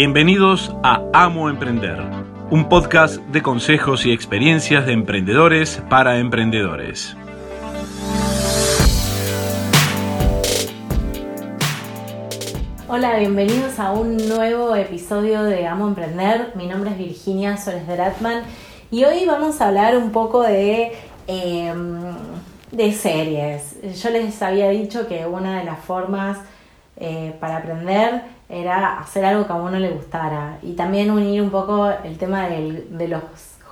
Bienvenidos a Amo Emprender, un podcast de consejos y experiencias de emprendedores para emprendedores. Hola, bienvenidos a un nuevo episodio de Amo Emprender. Mi nombre es Virginia Soles de Ratman y hoy vamos a hablar un poco de, em, de series. Yo les había dicho que una de las formas eh, para aprender era hacer algo que a uno le gustara. Y también unir un poco el tema de los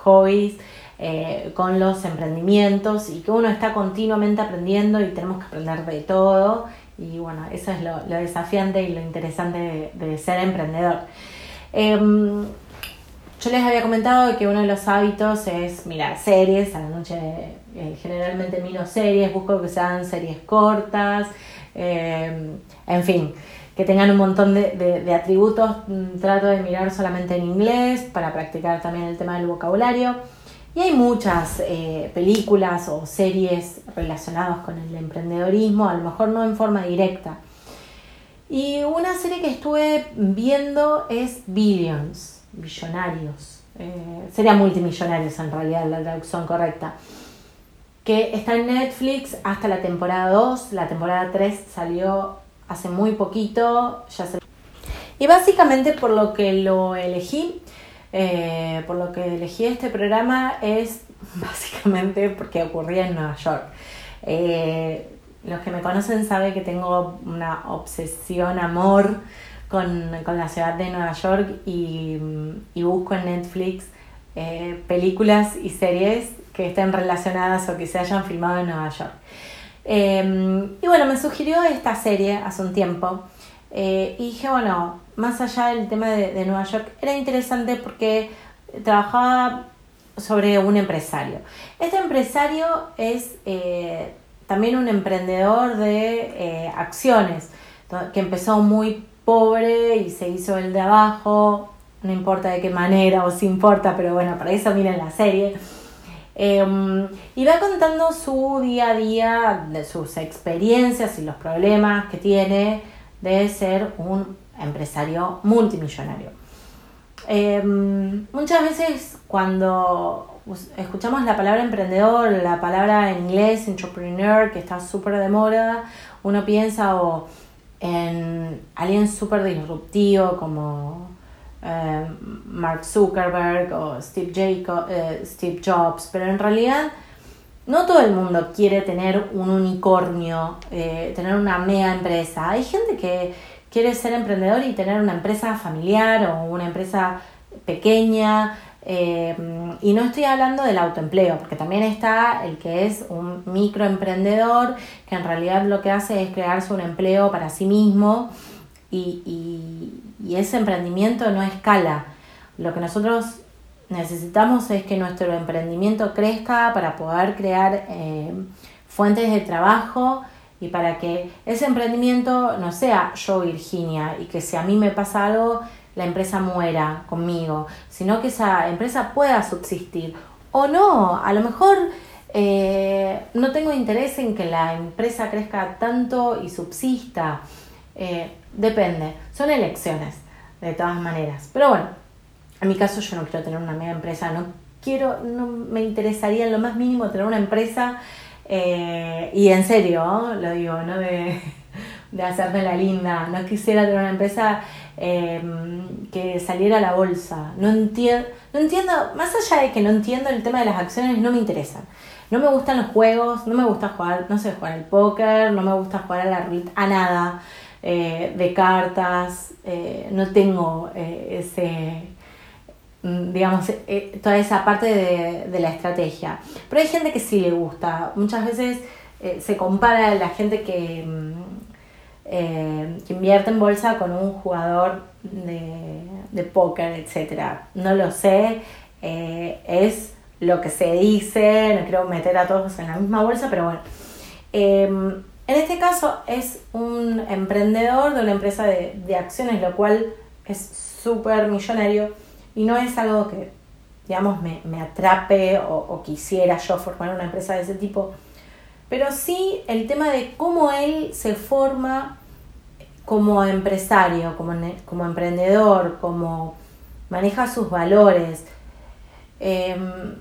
hobbies eh, con los emprendimientos y que uno está continuamente aprendiendo y tenemos que aprender de todo. Y bueno, eso es lo, desafiante y lo interesante de, ser emprendedor. Em, yo les había comentado que uno de los hábitos es mirar series, a la noche eh, generalmente miro series, busco que sean series cortas, em, en fin que tengan un montón de, atributos. Mm, trato de mirar solamente en inglés para practicar también el tema del vocabulario. Y hay muchas eh, películas o series relacionadas con el emprendedorismo, a lo mejor no en forma directa. Y una serie que estuve viendo es Billions, Billonarios. Eh, sería multimillonarios en realidad la traducción correcta. Que está en Netflix hasta la temporada 2. La temporada 3 salió hace muy poquito, ya se... Y básicamente por lo que lo elegí, eh, por lo que elegí este programa es básicamente porque ocurría en Nueva York. Eh, los que me conocen saben que tengo una obsesión, amor con, la ciudad de Nueva York y, busco en Netflix eh, películas y series que estén relacionadas o que se hayan filmado en Nueva York. Em, y bueno, me sugirió esta serie hace un tiempo. Eh, y dije, bueno, más allá del tema de, Nueva York, era interesante porque trabajaba sobre un empresario. Este empresario es eh, también un emprendedor de eh, acciones, que empezó muy pobre y se hizo el de abajo, no importa de qué manera o si importa, pero bueno, para eso miren la serie. Em, y va contando su día a día, de sus experiencias y los problemas que tiene de ser un empresario multimillonario. Em, muchas veces cuando escuchamos la palabra emprendedor, la palabra en inglés entrepreneur, que está súper de moda, uno piensa o en alguien súper disruptivo como eh, Mark Zuckerberg o Steve, eh, Steve Jobs, pero en realidad no todo el mundo quiere tener un unicornio, eh, tener una mega empresa. Hay gente que quiere ser emprendedor y tener una empresa familiar o una empresa pequeña. y no estoy hablando del autoempleo, porque también está el que es un microemprendedor, que en realidad lo que hace es crearse un empleo para sí mismo y, ese emprendimiento no escala. Lo que nosotros necesitamos es que nuestro emprendimiento crezca para poder crear eh, fuentes de trabajo y para que ese emprendimiento no sea yo Virginia y que si a mí me pasa algo la empresa muera conmigo, sino que esa empresa pueda subsistir. O no, a lo mejor eh, no tengo interés en que la empresa crezca tanto y subsista. Eh, depende, son elecciones, de todas maneras. Pero bueno, en mi caso yo no quiero tener una mega empresa, no quiero, no me interesaría en lo más mínimo tener una empresa, eh, y en serio, lo digo, no de, de, hacerme la linda, no quisiera tener una empresa em, que saliera a la bolsa. No, entiendo, no entiendo, más allá de que no entiendo el tema de las acciones, no me interesan. No me gustan los juegos, no me gusta jugar, no sé jugar al póker, no me gusta jugar a la a nada. Eh, de cartas, eh, no tengo eh, ese, mm, digamos, toda esa parte de, la estrategia. Pero hay gente que sí le gusta. Muchas veces se compara la gente que, mm, que, invierte en bolsa con un jugador de, de póker, etc. No lo sé, es lo que se dice, no quiero meter a todos en la misma bolsa, pero bueno. En este caso es un emprendedor de una empresa de, acciones, lo cual es súper millonario y no es algo que, digamos, me, atrape o, quisiera yo formar una empresa de ese tipo, pero sí el tema de cómo él se forma como empresario, como, como emprendedor, como maneja sus valores. Em,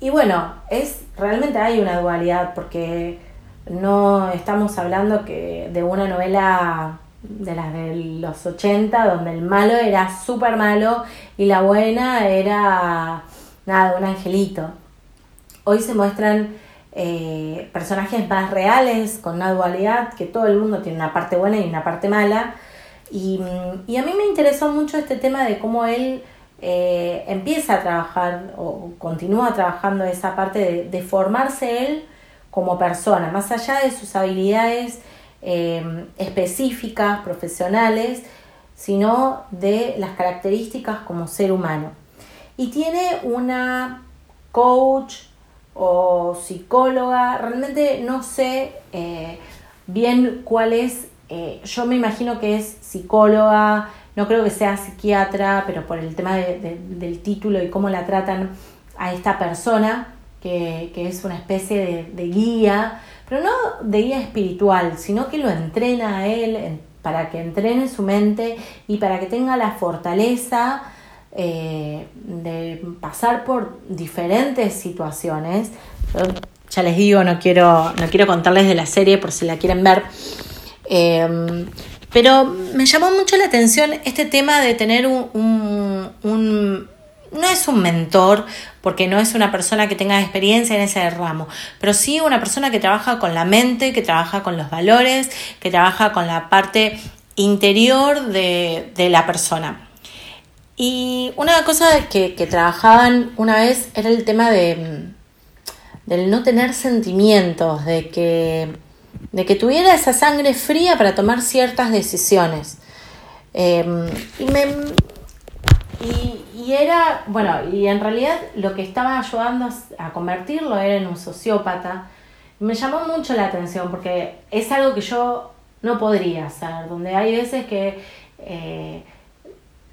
y bueno, es realmente hay una dualidad porque no estamos hablando que de una novela de las de los 80 donde el malo era súper malo y la buena era nada, un angelito. Hoy se muestran eh, personajes más reales, con una dualidad, que todo el mundo tiene una parte buena y una parte mala. Y, a mí me interesó mucho este tema de cómo él eh, empieza a trabajar o continúa trabajando esa parte de, formarse él como persona, más allá de sus habilidades eh, específicas, profesionales, sino de las características como ser humano. Y tiene una coach, o psicóloga, realmente no sé eh, bien cuál es, eh, yo me imagino que es psicóloga, no creo que sea psiquiatra, pero por el tema del título y cómo la tratan a esta persona, que, es una especie de, guía, pero no de guía espiritual, sino que lo entrena a él para que entrene su mente y para que tenga la fortaleza eh, de pasar por diferentes situaciones. ya les digo, no quiero, no quiero contarles de la serie por si la quieren ver. Em, pero me llamó mucho la atención este tema de tener un, un, no es un mentor, porque no es una persona que tenga experiencia en ese ramo, pero sí una persona que trabaja con la mente, que trabaja con los valores, que trabaja con la parte interior de, de la persona. Y una cosa que, que trabajaban una vez era el tema de mm, del no tener sentimientos, de que, de que tuviera esa sangre fría para tomar ciertas decisiones. Em, y, me, y, era, bueno, y en realidad lo que estaba ayudando a convertirlo era en un sociópata. me llamó mucho la atención porque es algo que yo no podría hacer, donde hay veces que eh,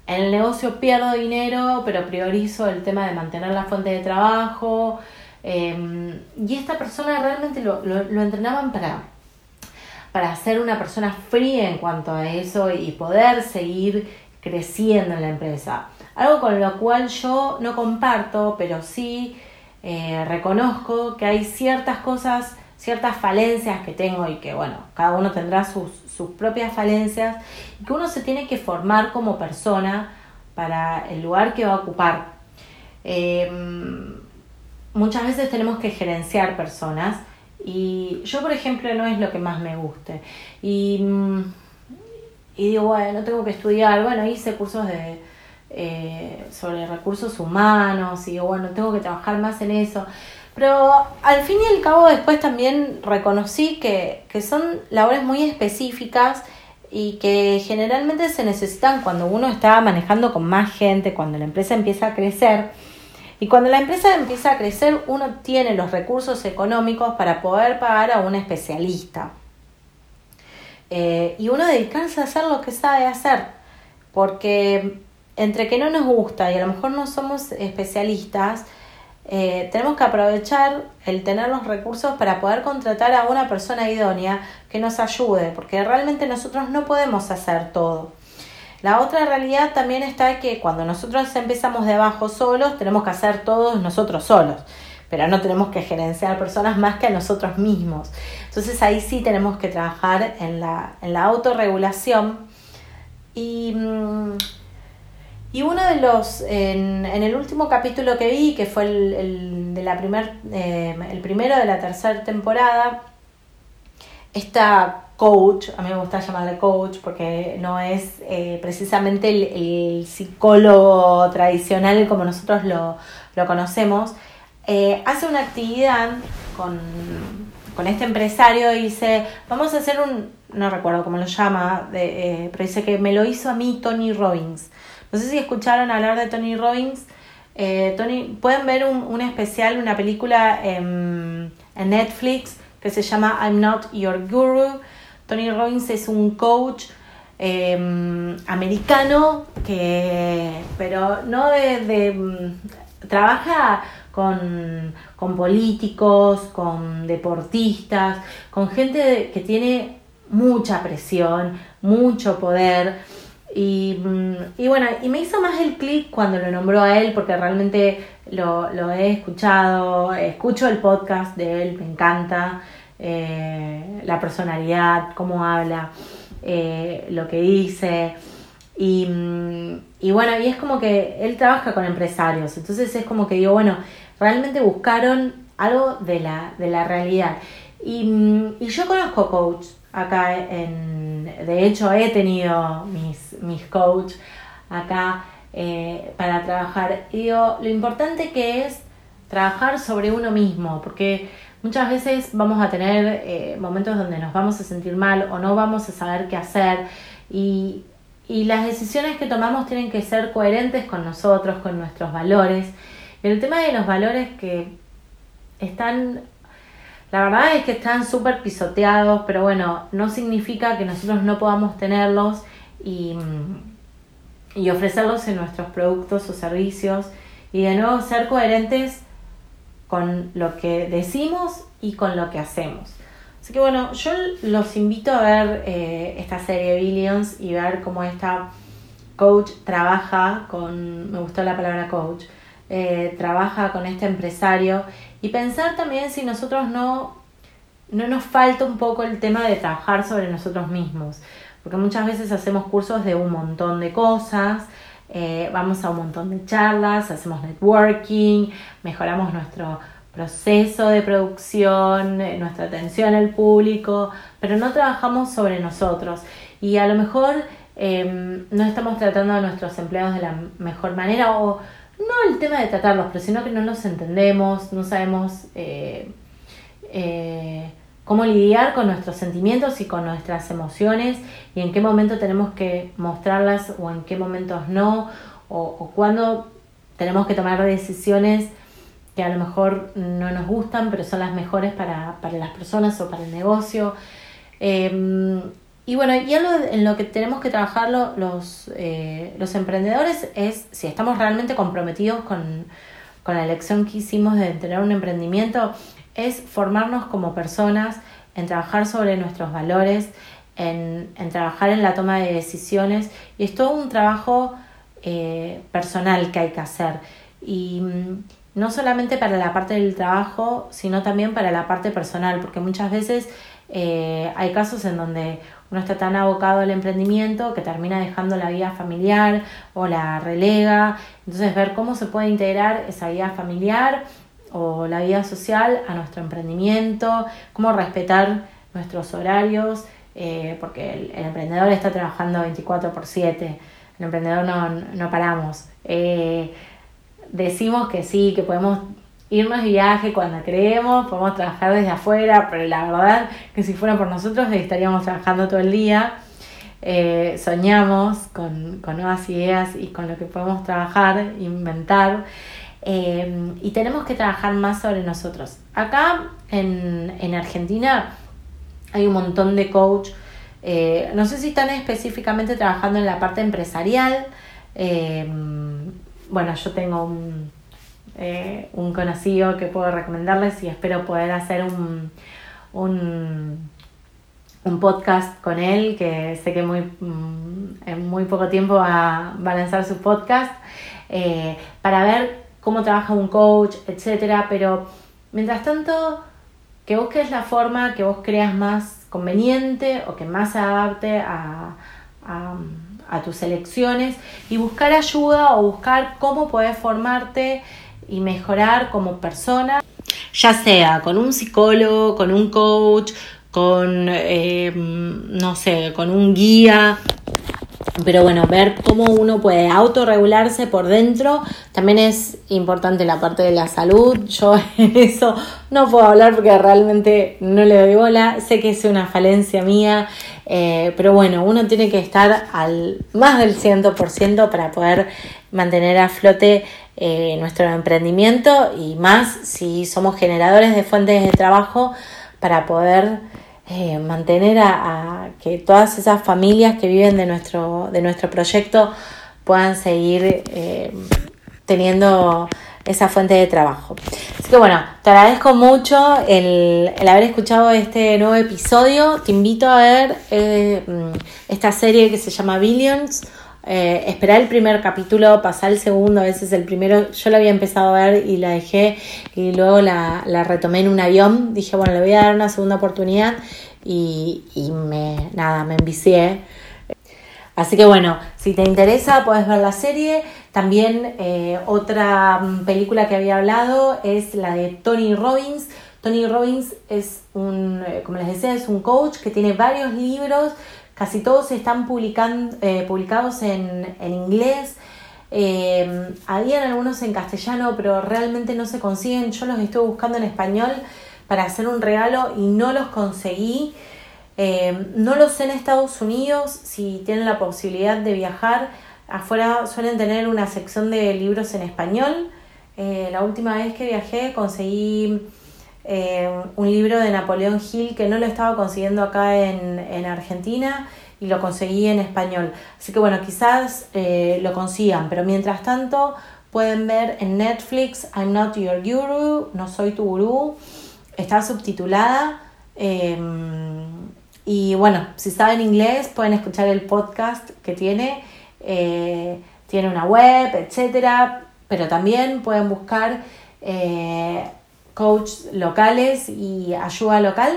en el negocio pierdo dinero, pero priorizo el tema de mantener la fuente de trabajo. Em, y esta persona realmente lo, lo, entrenaban para, para ser una persona fría en cuanto a eso y poder seguir creciendo en la empresa. Algo con lo cual yo no comparto, pero sí eh, reconozco que hay ciertas cosas, ciertas falencias que tengo y que, bueno, cada uno tendrá sus, sus propias falencias y que uno se tiene que formar como persona para el lugar que va a ocupar. Em, muchas veces tenemos que gerenciar personas y yo, por ejemplo, no es lo que más me guste. Y, mm, y digo, bueno, tengo que estudiar. Bueno, hice cursos de, eh, sobre recursos humanos y digo, bueno, tengo que trabajar más en eso. Pero al fin y al cabo después también reconocí que, son labores muy específicas y que generalmente se necesitan cuando uno está manejando con más gente, cuando la empresa empieza a crecer. Y cuando la empresa empieza a crecer, uno tiene los recursos económicos para poder pagar a un especialista. Eh, y uno dedicarse a hacer lo que sabe hacer. Porque entre que no nos gusta y a lo mejor no somos especialistas, eh, tenemos que aprovechar el tener los recursos para poder contratar a una persona idónea que nos ayude, porque realmente nosotros no podemos hacer todo. La otra realidad también está que cuando nosotros empezamos de abajo solos, tenemos que hacer todos nosotros solos, pero no tenemos que gerenciar personas más que a nosotros mismos. Entonces ahí sí tenemos que trabajar en la, en la autorregulación y... Mm, y uno de los, en, el último capítulo que vi, que fue el, de la primer, eh, el primero de la tercera temporada, esta coach, a mí me gusta llamarle coach porque no es eh, precisamente el, psicólogo tradicional como nosotros lo, conocemos, eh, hace una actividad con, con, este empresario y dice, vamos a hacer un, no recuerdo cómo lo llama, de, pero dice que me lo hizo a mí Tony Robbins. No sé si escucharon hablar de Tony Robbins. Eh, Tony, pueden ver un, especial, una película en, Netflix que se llama I'm Not Your Guru. Tony Robbins es un coach em, americano que, pero no de, mm, trabaja con, políticos, con deportistas, con gente que tiene mucha presión, mucho poder. Y, y, bueno, y me hizo más el clic cuando lo nombró a él, porque realmente lo, he escuchado, escucho el podcast de él, me encanta eh, la personalidad, cómo habla, eh, lo que dice. Y, y, bueno, y es como que él trabaja con empresarios, entonces es como que digo, bueno, realmente buscaron algo de la, de la realidad. Y, y yo conozco coach acá en, de hecho he tenido mis, mis coach acá eh, para trabajar. Y digo, lo importante que es trabajar sobre uno mismo, porque muchas veces vamos a tener eh, momentos donde nos vamos a sentir mal o no vamos a saber qué hacer y, y las decisiones que tomamos tienen que ser coherentes con nosotros, con nuestros valores. El tema de los valores que están la verdad es que están súper pisoteados, pero bueno, no significa que nosotros no podamos tenerlos y, y ofrecerlos en nuestros productos o servicios y de nuevo ser coherentes con lo que decimos y con lo que hacemos. Así que bueno, yo los invito a ver eh, esta serie Billions y ver cómo esta coach trabaja con, me gustó la palabra coach, eh, trabaja con este empresario. Y pensar también si nosotros no, no nos falta un poco el tema de trabajar sobre nosotros mismos, porque muchas veces hacemos cursos de un montón de cosas, eh, vamos a un montón de charlas, hacemos networking, mejoramos nuestro proceso de producción, eh, nuestra atención al público, pero no trabajamos sobre nosotros. Y a lo mejor em, no estamos tratando a nuestros empleados de la mejor manera o no el tema de tratarlos, pero sino que no los entendemos, no sabemos eh, eh, cómo lidiar con nuestros sentimientos y con nuestras emociones y en qué momento tenemos que mostrarlas o en qué momentos no, o, o cuándo tenemos que tomar decisiones que a lo mejor no nos gustan, pero son las mejores para, para las personas o para el negocio. Eh, y bueno, y algo en lo que tenemos que trabajar los, eh, los emprendedores es si estamos realmente comprometidos con, la elección que hicimos de tener un emprendimiento, es formarnos como personas, en trabajar sobre nuestros valores, en, trabajar en la toma de decisiones. Y es todo un trabajo eh, personal que hay que hacer. Y mm, no solamente para la parte del trabajo, sino también para la parte personal, porque muchas veces eh, hay casos en donde uno está tan abocado al emprendimiento que termina dejando la vida familiar o la relega. Entonces ver cómo se puede integrar esa vida familiar o la vida social a nuestro emprendimiento, cómo respetar nuestros horarios, eh, porque el, emprendedor está trabajando 24 por 7, el emprendedor no, no paramos. Eh, decimos que sí, que podemos irnos de viaje cuando queremos, podemos trabajar desde afuera, pero la verdad que si fuera por nosotros estaríamos trabajando todo el día. Eh, soñamos con, nuevas ideas y con lo que podemos trabajar, inventar. Eh, y tenemos que trabajar más sobre nosotros. Acá en, Argentina hay un montón de coach. Eh, no sé si están específicamente trabajando en la parte empresarial. bueno, yo tengo un, eh, un conocido que puedo recomendarles y espero poder hacer un, un, podcast con él, que sé que muy, mm, en muy poco tiempo va, a lanzar su podcast, eh, para ver cómo trabaja un coach, etcétera, pero mientras tanto, que busques la forma que vos creas más conveniente o que más se adapte a, a, a tus elecciones y buscar ayuda o buscar cómo puedes formarte y mejorar como persona, ya sea con un psicólogo, con un coach, con, eh, no sé, con un guía. Pero bueno, ver cómo uno puede autorregularse por dentro también es importante la parte de la salud. Yo en eso no puedo hablar porque realmente no le doy bola. Sé que es una falencia mía, eh, pero bueno, uno tiene que estar al más del 100% para poder mantener a flote eh, nuestro emprendimiento y más si somos generadores de fuentes de trabajo para poder eh, mantener a, que todas esas familias que viven de nuestro, de nuestro proyecto puedan seguir teniendo esa fuente de trabajo. Así que bueno, te agradezco mucho el, haber escuchado este nuevo episodio. Te invito a ver eh, mm, esta serie que se llama Billions. Eh, esperar el primer capítulo, pasar el segundo, a veces el primero, yo lo había empezado a ver y la dejé y luego la, retomé en un avión, dije bueno, le voy a dar una segunda oportunidad y, y me, nada, me envicié Así que bueno, si te interesa puedes ver la serie. También eh, otra mm, película que había hablado es la de Tony Robbins. Tony Robbins es un, eh, como les decía, es un coach que tiene varios libros, casi todos están eh, publicados en, en inglés. habían algunos en castellano, pero realmente no se consiguen. Yo los estoy buscando en español para hacer un regalo y no los conseguí. Eh, no lo sé en Estados Unidos, si tienen la posibilidad de viajar, afuera suelen tener una sección de libros en español. Eh, la última vez que viajé conseguí eh, un libro de Napoleón Hill que no lo estaba consiguiendo acá en, Argentina y lo conseguí en español. Así que bueno, quizás lo consigan, pero mientras tanto pueden ver en Netflix I'm Not Your Guru, No Soy Tu Gurú, está subtitulada. Y bueno, si saben inglés pueden escuchar el podcast que tiene. Eh, tiene una web, etcétera, pero también pueden buscar eh, coaches locales y ayuda local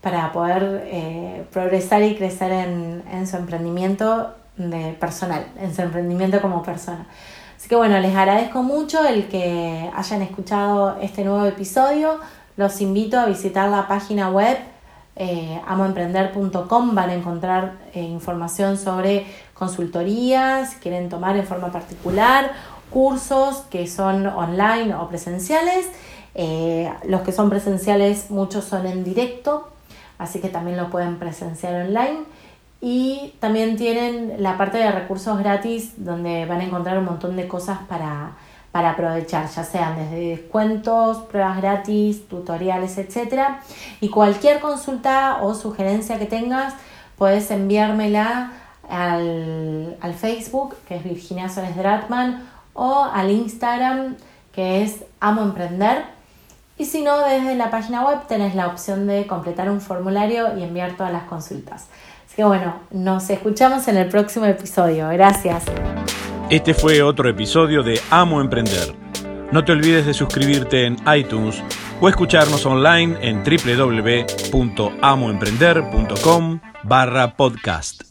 para poder eh, progresar y crecer en, en, su emprendimiento de personal, en su emprendimiento como persona. Así que bueno, les agradezco mucho el que hayan escuchado este nuevo episodio. Los invito a visitar la página web eh, amoemprender.com van a encontrar eh, información sobre consultorías, si quieren tomar en forma particular, cursos que son online o presenciales. Eh, los que son presenciales, muchos son en directo, así que también lo pueden presenciar online. Y también tienen la parte de recursos gratis donde van a encontrar un montón de cosas para, para aprovechar, ya sean desde descuentos, pruebas gratis, tutoriales, etc. Y cualquier consulta o sugerencia que tengas, puedes enviármela al, Facebook, que es Virginia Soles Dratman, o al Instagram, que es Amo Emprender. Y si no, desde la página web tenés la opción de completar un formulario y enviar todas las consultas. Así que bueno, nos escuchamos en el próximo episodio. Gracias. Este fue otro episodio de Amo Emprender. No te olvides de suscribirte en iTunes o escucharnos online en www.amoemprender.com barra podcast.